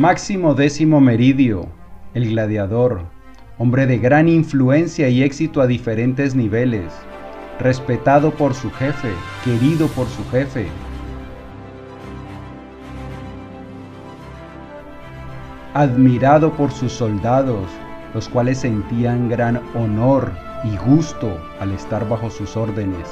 Máximo Décimo Meridio, el gladiador, hombre de gran influencia y éxito a diferentes niveles, respetado por su jefe, querido por su jefe. Admirado por sus soldados, los cuales sentían gran honor y gusto al estar bajo sus órdenes.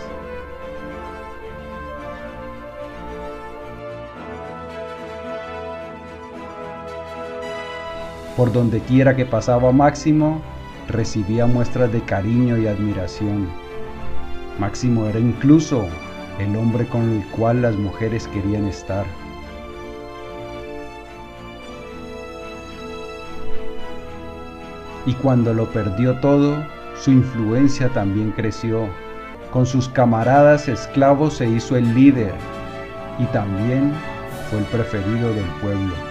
Por donde quiera que pasaba Máximo, recibía muestras de cariño y admiración. Máximo era incluso el hombre con el cual las mujeres querían estar. Y cuando lo perdió todo, su influencia también creció. Con sus camaradas esclavos se hizo el líder y también fue el preferido del pueblo.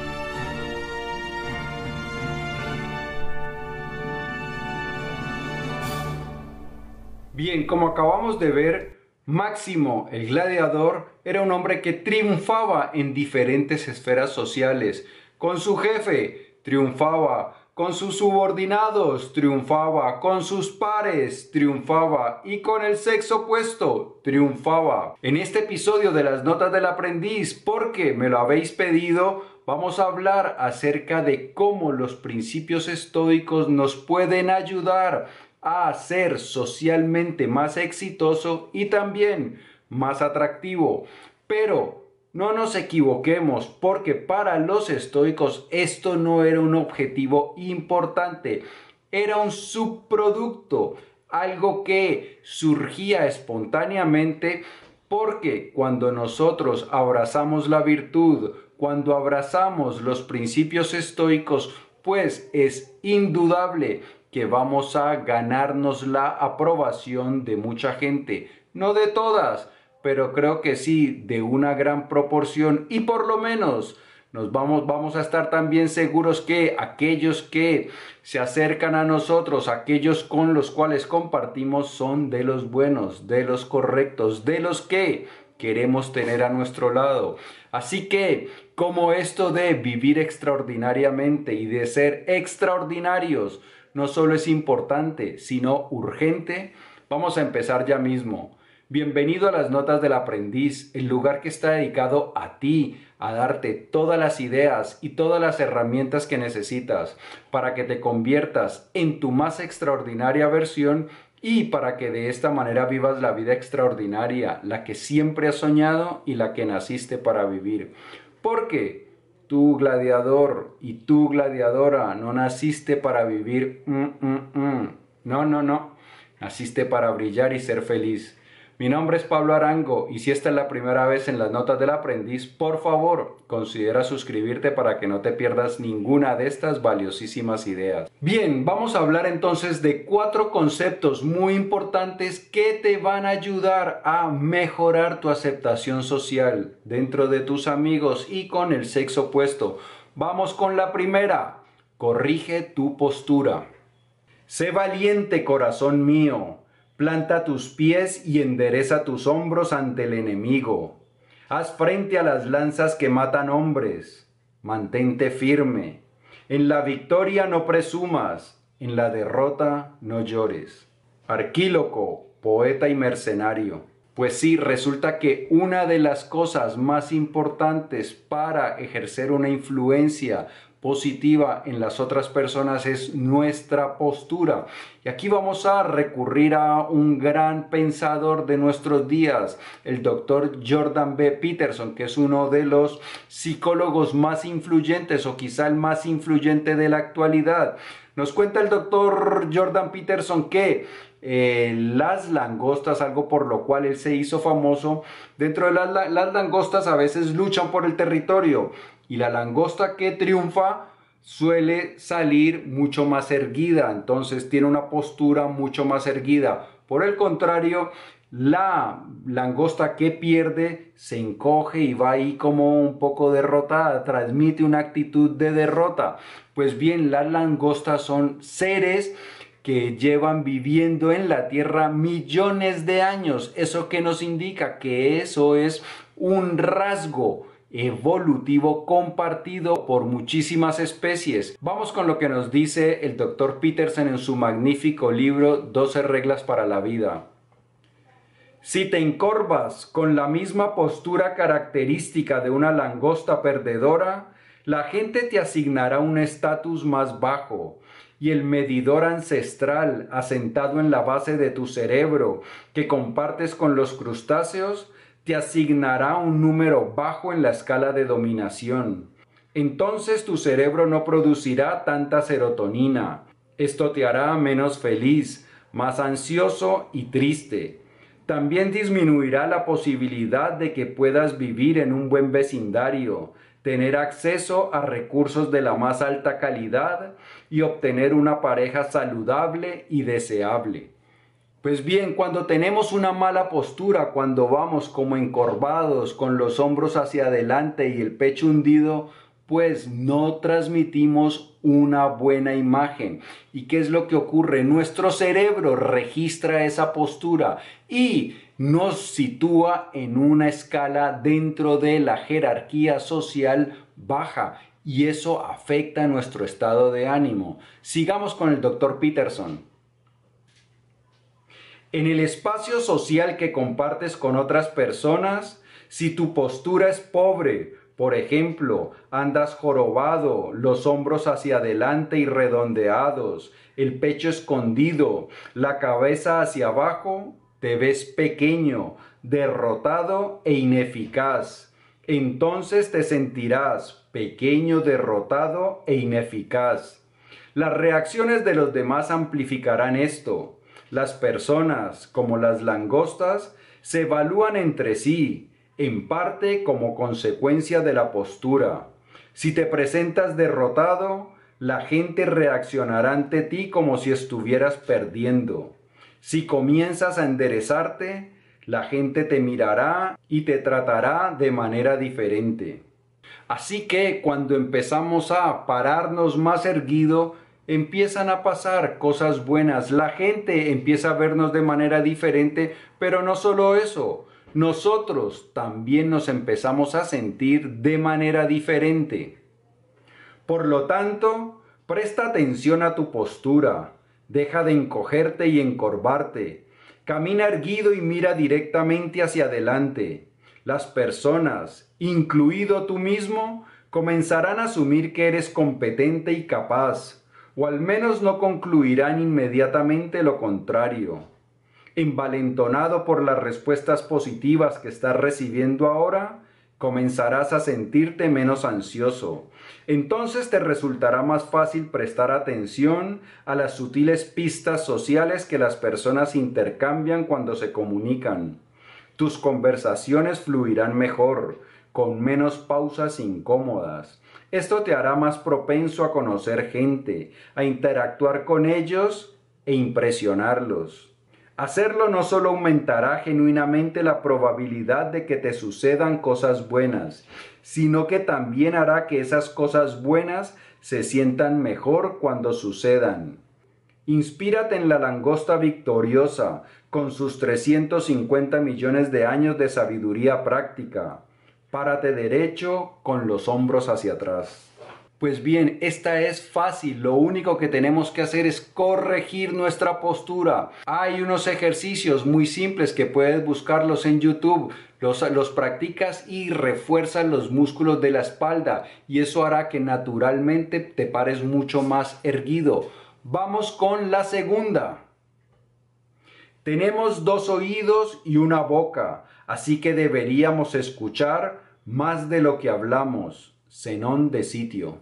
Bien, como acabamos de ver, Máximo, el gladiador, era un hombre que triunfaba en diferentes esferas sociales. Con su jefe, triunfaba. Con sus subordinados, triunfaba. Con sus pares, triunfaba. Y con el sexo opuesto, triunfaba. En este episodio de las notas del aprendiz, porque me lo habéis pedido, vamos a hablar acerca de cómo los principios estoicos nos pueden ayudar a ser socialmente más exitoso y también más atractivo. Pero no nos equivoquemos porque para los estoicos esto no era un objetivo importante, era un subproducto, algo que surgía espontáneamente porque cuando nosotros abrazamos la virtud, cuando abrazamos los principios estoicos, pues es indudable que vamos a ganarnos la aprobación de mucha gente. No de todas, pero creo que sí, de una gran proporción y por lo menos nos vamos, vamos a estar también seguros que aquellos que se acercan a nosotros, aquellos con los cuales compartimos, son de los buenos, de los correctos, de los que queremos tener a nuestro lado. Así que, como esto de vivir extraordinariamente y de ser extraordinarios, no solo es importante, sino urgente, vamos a empezar ya mismo. Bienvenido a las Notas del Aprendiz, el lugar que está dedicado a ti, a darte todas las ideas y todas las herramientas que necesitas para que te conviertas en tu más extraordinaria versión y para que de esta manera vivas la vida extraordinaria, la que siempre has soñado y la que naciste para vivir. Porque Tú gladiador y tú gladiadora no naciste para vivir. Mm, mm, mm. No, no, no. Naciste para brillar y ser feliz. Mi nombre es Pablo Arango y si esta es la primera vez en las notas del aprendiz, por favor, considera suscribirte para que no te pierdas ninguna de estas valiosísimas ideas. Bien, vamos a hablar entonces de cuatro conceptos muy importantes que te van a ayudar a mejorar tu aceptación social dentro de tus amigos y con el sexo opuesto. Vamos con la primera. Corrige tu postura. Sé valiente, corazón mío. Planta tus pies y endereza tus hombros ante el enemigo. Haz frente a las lanzas que matan hombres. Mantente firme. En la victoria no presumas, en la derrota no llores. Arquíloco, poeta y mercenario. Pues sí, resulta que una de las cosas más importantes para ejercer una influencia positiva en las otras personas es nuestra postura. Y aquí vamos a recurrir a un gran pensador de nuestros días, el doctor Jordan B. Peterson, que es uno de los psicólogos más influyentes o quizá el más influyente de la actualidad. Nos cuenta el doctor Jordan Peterson que eh, las langostas, algo por lo cual él se hizo famoso, dentro de las, las langostas a veces luchan por el territorio y la langosta que triunfa suele salir mucho más erguida, entonces tiene una postura mucho más erguida. Por el contrario, la langosta que pierde se encoge y va ahí como un poco derrotada, transmite una actitud de derrota. Pues bien, las langostas son seres que llevan viviendo en la Tierra millones de años. ¿Eso que nos indica? Que eso es un rasgo evolutivo compartido por muchísimas especies. Vamos con lo que nos dice el Dr. Peterson en su magnífico libro 12 reglas para la vida. Si te encorvas con la misma postura característica de una langosta perdedora, la gente te asignará un estatus más bajo y el medidor ancestral asentado en la base de tu cerebro que compartes con los crustáceos te asignará un número bajo en la escala de dominación. Entonces tu cerebro no producirá tanta serotonina. Esto te hará menos feliz, más ansioso y triste. También disminuirá la posibilidad de que puedas vivir en un buen vecindario, tener acceso a recursos de la más alta calidad y obtener una pareja saludable y deseable. Pues bien, cuando tenemos una mala postura, cuando vamos como encorvados, con los hombros hacia adelante y el pecho hundido, pues no transmitimos una buena imagen. ¿Y qué es lo que ocurre? Nuestro cerebro registra esa postura y nos sitúa en una escala dentro de la jerarquía social baja y eso afecta nuestro estado de ánimo. Sigamos con el doctor Peterson. En el espacio social que compartes con otras personas, si tu postura es pobre, por ejemplo, andas jorobado, los hombros hacia adelante y redondeados, el pecho escondido, la cabeza hacia abajo, te ves pequeño, derrotado e ineficaz. Entonces te sentirás pequeño, derrotado e ineficaz. Las reacciones de los demás amplificarán esto. Las personas, como las langostas, se evalúan entre sí, en parte como consecuencia de la postura. Si te presentas derrotado, la gente reaccionará ante ti como si estuvieras perdiendo. Si comienzas a enderezarte, la gente te mirará y te tratará de manera diferente. Así que cuando empezamos a pararnos más erguido, empiezan a pasar cosas buenas, la gente empieza a vernos de manera diferente, pero no solo eso, nosotros también nos empezamos a sentir de manera diferente. Por lo tanto, presta atención a tu postura, deja de encogerte y encorvarte, camina erguido y mira directamente hacia adelante. Las personas, incluido tú mismo, comenzarán a asumir que eres competente y capaz, o al menos no concluirán inmediatamente lo contrario. Envalentonado por las respuestas positivas que estás recibiendo ahora, comenzarás a sentirte menos ansioso. Entonces te resultará más fácil prestar atención a las sutiles pistas sociales que las personas intercambian cuando se comunican. Tus conversaciones fluirán mejor, con menos pausas incómodas. Esto te hará más propenso a conocer gente, a interactuar con ellos e impresionarlos. Hacerlo no solo aumentará genuinamente la probabilidad de que te sucedan cosas buenas, sino que también hará que esas cosas buenas se sientan mejor cuando sucedan. Inspírate en la langosta victoriosa, con sus 350 millones de años de sabiduría práctica. Párate derecho con los hombros hacia atrás. Pues bien, esta es fácil, lo único que tenemos que hacer es corregir nuestra postura. Hay unos ejercicios muy simples que puedes buscarlos en YouTube, los, practicas y refuerzas los músculos de la espalda y eso hará que naturalmente te pares mucho más erguido. Vamos con la segunda. Tenemos dos oídos y una boca, así que deberíamos escuchar más de lo que hablamos. Zenón de sitio.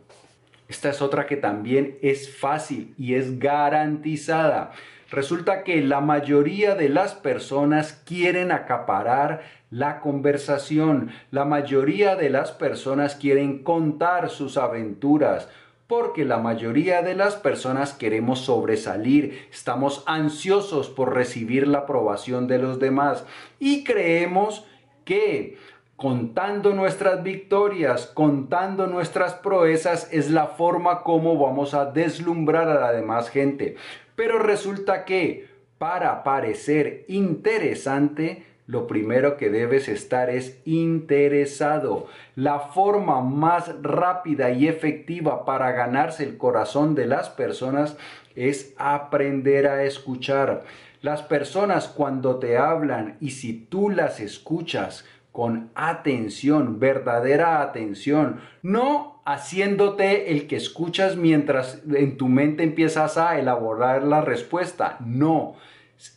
Esta es otra que también es fácil y es garantizada. Resulta que la mayoría de las personas quieren acaparar la conversación. La mayoría de las personas quieren contar sus aventuras, porque la mayoría de las personas queremos sobresalir, estamos ansiosos por recibir la aprobación de los demás y creemos que contando nuestras victorias, contando nuestras proezas, es la forma como vamos a deslumbrar a la demás gente. Pero resulta que para parecer interesante, lo primero que debes estar es interesado. La forma más rápida y efectiva para ganarse el corazón de las personas es aprender a escuchar. Las personas cuando te hablan y si tú las escuchas con atención, verdadera atención, no haciéndote el que escuchas mientras en tu mente empiezas a elaborar la respuesta, no,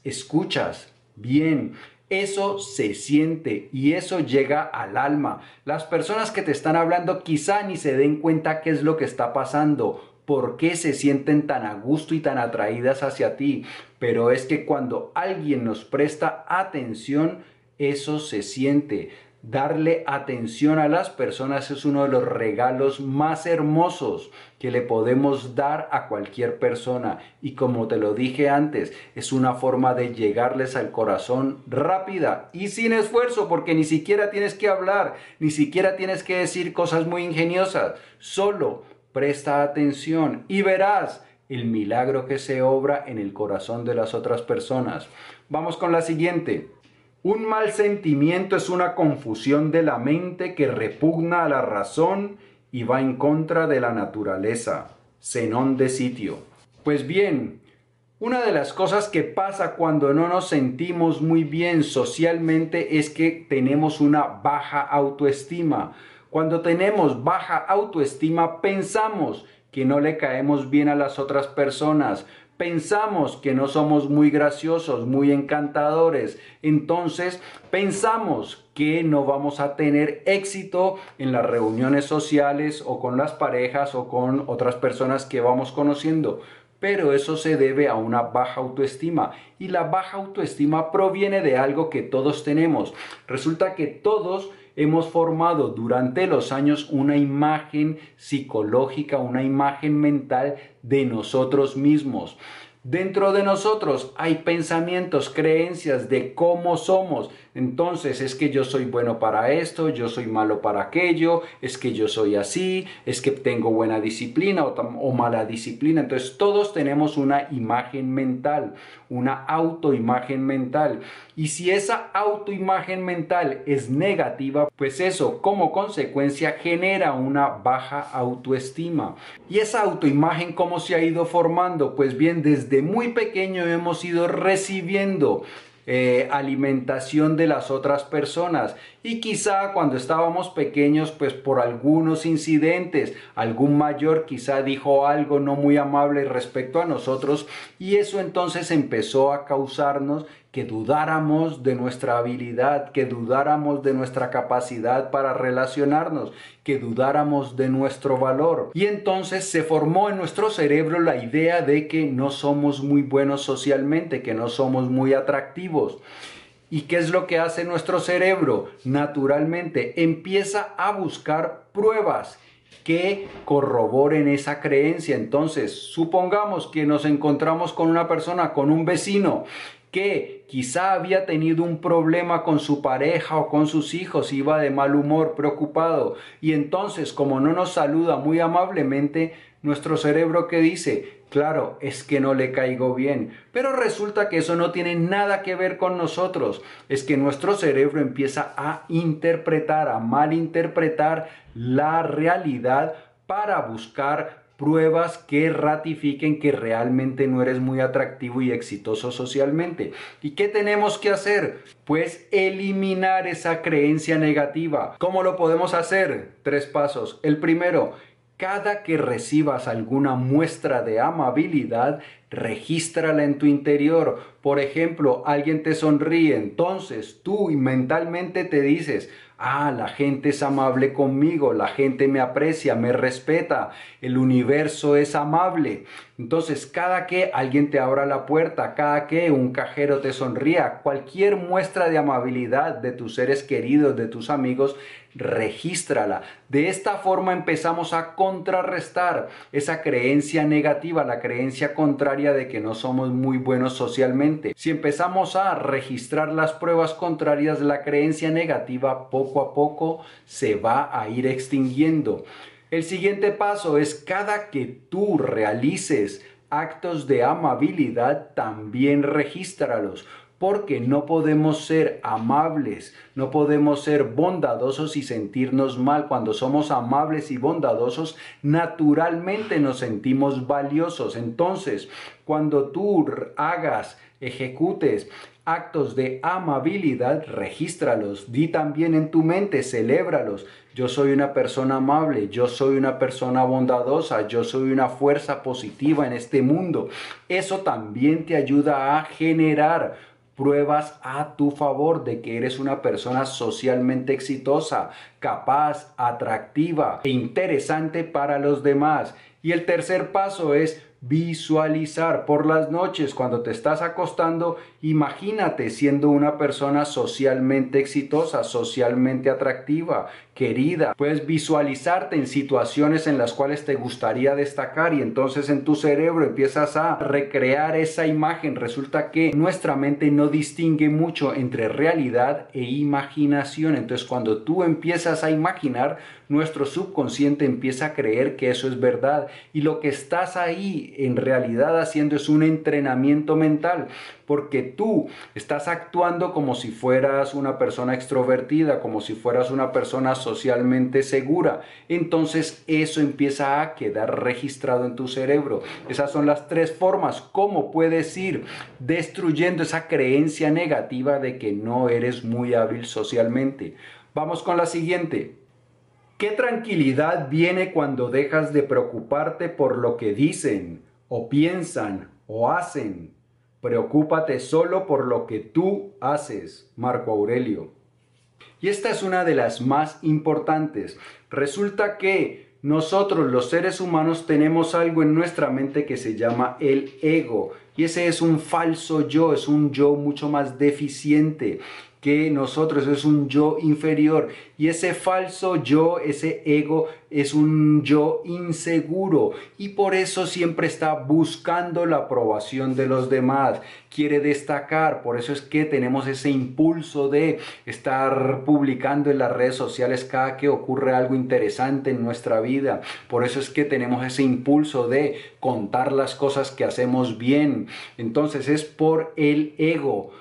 escuchas bien, eso se siente y eso llega al alma. Las personas que te están hablando quizá ni se den cuenta qué es lo que está pasando, por qué se sienten tan a gusto y tan atraídas hacia ti. Pero es que cuando alguien nos presta atención, eso se siente. Darle atención a las personas es uno de los regalos más hermosos que le podemos dar a cualquier persona. Y como te lo dije antes, es una forma de llegarles al corazón rápida y sin esfuerzo, porque ni siquiera tienes que hablar, ni siquiera tienes que decir cosas muy ingeniosas. Solo presta atención y verás el milagro que se obra en el corazón de las otras personas. Vamos con la siguiente. Un mal sentimiento es una confusión de la mente que repugna a la razón y va en contra de la naturaleza. Zenón de sitio. Pues bien, una de las cosas que pasa cuando no nos sentimos muy bien socialmente es que tenemos una baja autoestima. Cuando tenemos baja autoestima pensamos que no le caemos bien a las otras personas, pensamos que no somos muy graciosos, muy encantadores, entonces pensamos que no vamos a tener éxito en las reuniones sociales o con las parejas o con otras personas que vamos conociendo. Pero eso se debe a una baja autoestima y la baja autoestima proviene de algo que todos tenemos. Resulta que todos hemos formado durante los años una imagen psicológica, una imagen mental de nosotros mismos. Dentro de nosotros hay pensamientos, creencias de cómo somos. Entonces es que yo soy bueno para esto, yo soy malo para aquello, es que yo soy así, es que tengo buena disciplina o, mala disciplina. Entonces todos tenemos una imagen mental, una autoimagen mental. Y si esa autoimagen mental es negativa, pues eso como consecuencia genera una baja autoestima. Y esa autoimagen, ¿cómo se ha ido formando? Pues bien, desde muy pequeño hemos ido recibiendo eh, alimentación de las otras personas. Y quizá cuando estábamos pequeños pues por algunos incidentes algún mayor quizá dijo algo no muy amable respecto a nosotros y eso entonces empezó a causarnos que dudáramos de nuestra habilidad, que dudáramos de nuestra capacidad para relacionarnos, que dudáramos de nuestro valor. Y entonces se formó en nuestro cerebro la idea de que no somos muy buenos socialmente, que no somos muy atractivos. ¿Y qué es lo que hace nuestro cerebro? Naturalmente empieza a buscar pruebas que corroboren esa creencia. Entonces, supongamos que nos encontramos con una persona, con un vecino, que quizá había tenido un problema con su pareja o con sus hijos, iba de mal humor, preocupado, y entonces como no nos saluda muy amablemente, nuestro cerebro que dice, claro, es que no le caigo bien, pero resulta que eso no tiene nada que ver con nosotros, es que nuestro cerebro empieza a interpretar, a malinterpretar la realidad para buscar pruebas que ratifiquen que realmente no eres muy atractivo y exitoso socialmente. ¿Y qué tenemos que hacer? Pues eliminar esa creencia negativa. ¿Cómo lo podemos hacer? Tres pasos. El primero, cada que recibas alguna muestra de amabilidad, regístrala en tu interior. Por ejemplo, alguien te sonríe, entonces tú mentalmente te dices, Ah, la gente es amable conmigo, la gente me aprecia, me respeta, el universo es amable. Entonces, cada que alguien te abra la puerta, cada que un cajero te sonría, cualquier muestra de amabilidad de tus seres queridos, de tus amigos, regístrala. De esta forma empezamos a contrarrestar esa creencia negativa, la creencia contraria de que no somos muy buenos socialmente. Si empezamos a registrar las pruebas contrarias, la creencia negativa poco a poco se va a ir extinguiendo. El siguiente paso es cada que tú realices actos de amabilidad, también regístralos. Porque no podemos ser amables, no podemos ser bondadosos y sentirnos mal. Cuando somos amables y bondadosos, naturalmente nos sentimos valiosos. Entonces, cuando tú hagas, ejecutes actos de amabilidad, regístralos, di también en tu mente, celébralos. Yo soy una persona amable, yo soy una persona bondadosa, yo soy una fuerza positiva en este mundo. Eso también te ayuda a generar pruebas a tu favor de que eres una persona socialmente exitosa, capaz, atractiva e interesante para los demás. Y el tercer paso es visualizar por las noches cuando te estás acostando, imagínate siendo una persona socialmente exitosa, socialmente atractiva, querida. Puedes visualizarte en situaciones en las cuales te gustaría destacar y entonces en tu cerebro empiezas a recrear esa imagen. Resulta que nuestra mente no distingue mucho entre realidad e imaginación. Entonces cuando tú empiezas a imaginar, nuestro subconsciente empieza a creer que eso es verdad y lo que estás ahí en realidad haciendo es un entrenamiento mental porque tú estás actuando como si fueras una persona extrovertida, como si fueras una persona socialmente segura. Entonces eso empieza a quedar registrado en tu cerebro. Esas son las tres formas. ¿Cómo puedes ir destruyendo esa creencia negativa de que no eres muy hábil socialmente? Vamos con la siguiente. ¿Qué tranquilidad viene cuando dejas de preocuparte por lo que dicen o piensan o hacen? Preocúpate solo por lo que tú haces, Marco Aurelio. Y esta es una de las más importantes. Resulta que nosotros los seres humanos tenemos algo en nuestra mente que se llama el ego. Y ese es un falso yo, es un yo mucho más deficiente que nosotros, es un yo inferior. Y ese falso yo, ese ego, es un yo inseguro. Y por eso siempre está buscando la aprobación de los demás. Quiere destacar. Por eso es que tenemos ese impulso de estar publicando en las redes sociales cada que ocurre algo interesante en nuestra vida. Por eso es que tenemos ese impulso de contar las cosas que hacemos bien. Entonces es por el ego.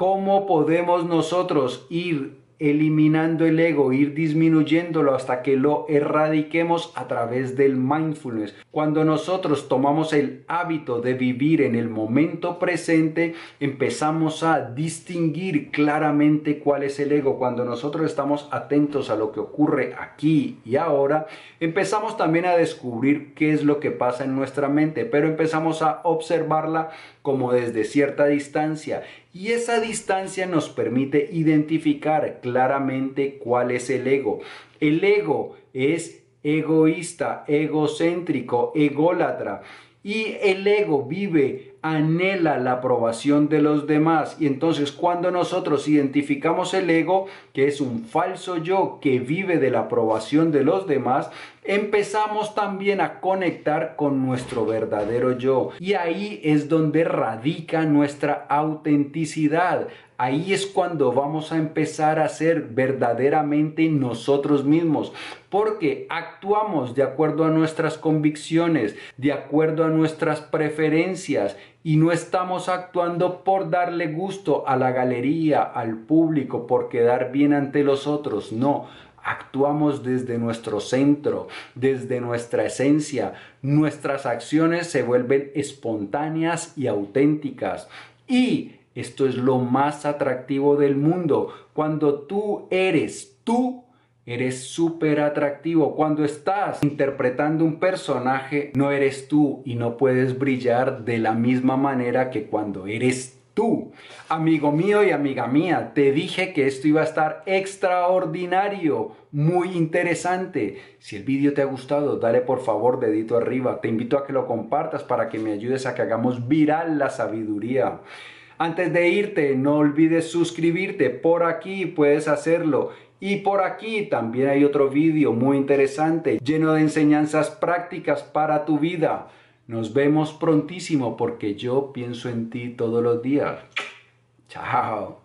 ¿Cómo podemos nosotros ir eliminando el ego, ir disminuyéndolo hasta que lo erradiquemos a través del mindfulness. Cuando nosotros tomamos el hábito de vivir en el momento presente, empezamos a distinguir claramente cuál es el ego. Cuando nosotros estamos atentos a lo que ocurre aquí y ahora, empezamos también a descubrir qué es lo que pasa en nuestra mente, pero empezamos a observarla como desde cierta distancia y esa distancia nos permite identificar claramente cuál es el ego. El ego es egoísta, egocéntrico, ególatra. Y el ego vive, anhela la aprobación de los demás. Y entonces cuando nosotros identificamos el ego, que es un falso yo que vive de la aprobación de los demás, empezamos también a conectar con nuestro verdadero yo. Y ahí es donde radica nuestra autenticidad. Ahí es cuando vamos a empezar a ser verdaderamente nosotros mismos, porque actuamos de acuerdo a nuestras convicciones, de acuerdo a nuestras preferencias y no estamos actuando por darle gusto a la galería, al público, por quedar bien ante los otros. No, actuamos desde nuestro centro, desde nuestra esencia. Nuestras acciones se vuelven espontáneas y auténticas. Y esto es lo más atractivo del mundo. Cuando tú eres tú, eres súper atractivo. Cuando estás interpretando un personaje, no eres tú y no puedes brillar de la misma manera que cuando eres tú. Amigo mío y amiga mía, te dije que esto iba a estar extraordinario, muy interesante. Si el vídeo te ha gustado, dale por favor dedito arriba. Te invito a que lo compartas para que me ayudes a que hagamos viral la sabiduría. Antes de irte, no olvides suscribirte. Por aquí puedes hacerlo. Y por aquí también hay otro vídeo muy interesante, lleno de enseñanzas prácticas para tu vida. Nos vemos prontísimo porque yo pienso en ti todos los días. Chao.